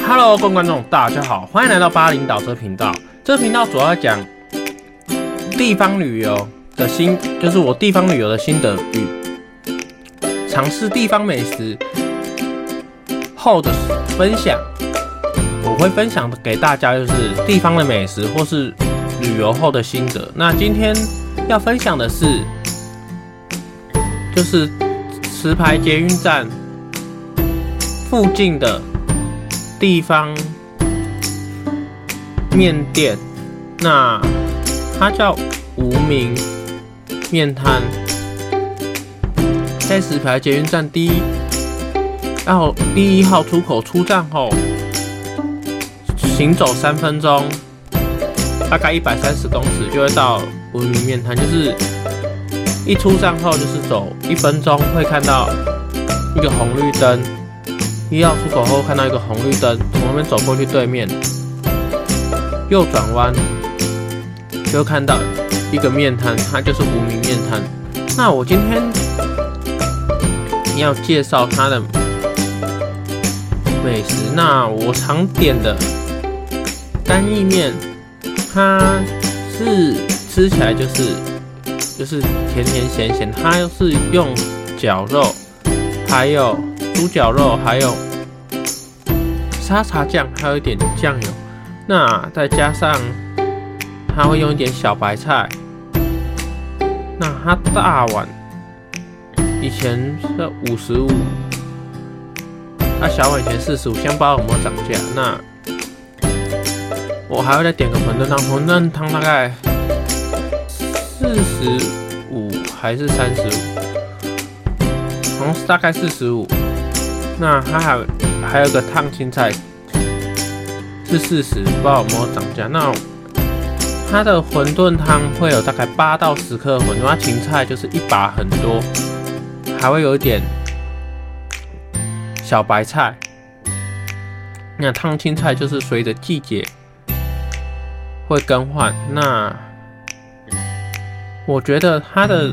Hello，各位观众，大家好，欢迎来到巴厘岛这个频道。这频道主要讲地方旅游的心，就是我地方旅游的心得与尝试地方美食后的分享。我会分享给大家就是地方的美食或是旅游后的心得。那今天要分享的是，就是石牌捷运站附近的。地方面店，那它叫无名面摊，在石牌捷运站第一，然后第一号出口出站后，行走三分钟，大概一百三十公尺就会到无名面摊，就是一出站后就是走一分钟会看到一个红绿灯。一号出口后看到一个红绿灯，从那边走过去对面，右转弯就看到一个面摊，它就是无名面摊。那我今天要介绍它的美食。那我常点的干意面，它是吃起来就是就是甜甜咸咸，它是用绞肉，还有。猪脚肉，还有沙茶酱，还有一点酱油，那再加上他会用一点小白菜。那他大碗以前是五十五，他小碗以前四十五，先不知道有没有涨价。那我还会再点个馄饨汤，馄饨汤大概四十五还是三十五？好像是大概四十五。那它还还有个烫青菜是四十，不知道有没有涨价。那它的馄饨汤会有大概八到十克馄饨，它芹菜就是一把很多，还会有一点小白菜。那烫青菜就是随着季节会更换。那我觉得它的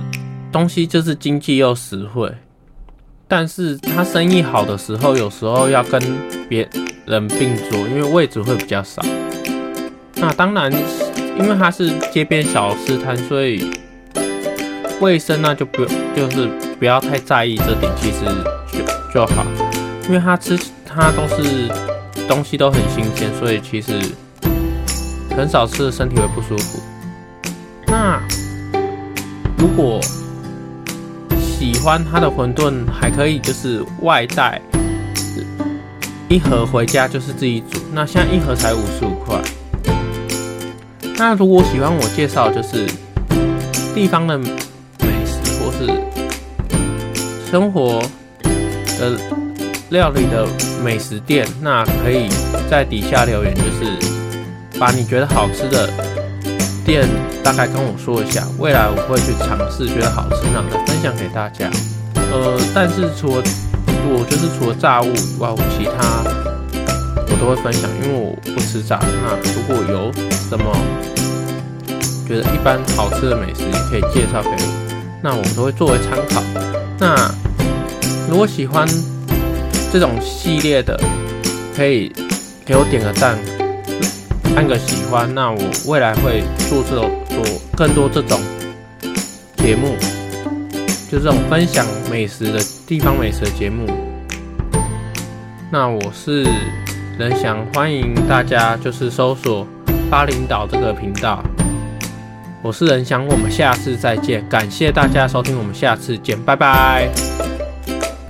东西就是经济又实惠。但是他生意好的时候，有时候要跟别人并坐，因为位置会比较少。那当然，因为他是街边小吃摊，所以卫生呢就不就是不要太在意这点，其实就就好。因为他吃他都是东西都很新鲜，所以其实很少吃身体会不舒服。那如果喜欢它的馄饨还可以，就是外带一盒回家就是自己煮。那现在一盒才五十五块。那如果喜欢我介绍就是地方的美食或是生活的料理的美食店，那可以在底下留言，就是把你觉得好吃的。店大概跟我说一下，未来我会去尝试，觉得好吃，那再分享给大家。呃，但是除了我就是除了炸物以外，我其他我都会分享，因为我不吃炸。那如果有什么觉得一般好吃的美食，也可以介绍给我，那我都会作为参考。那如果喜欢这种系列的，可以给我点个赞。三个喜欢，那我未来会做这种做更多这种节目，就这种分享美食的地方美食的节目。那我是仁祥，欢迎大家就是搜索巴林岛这个频道。我是仁祥，我们下次再见，感谢大家收听，我们下次见，拜拜。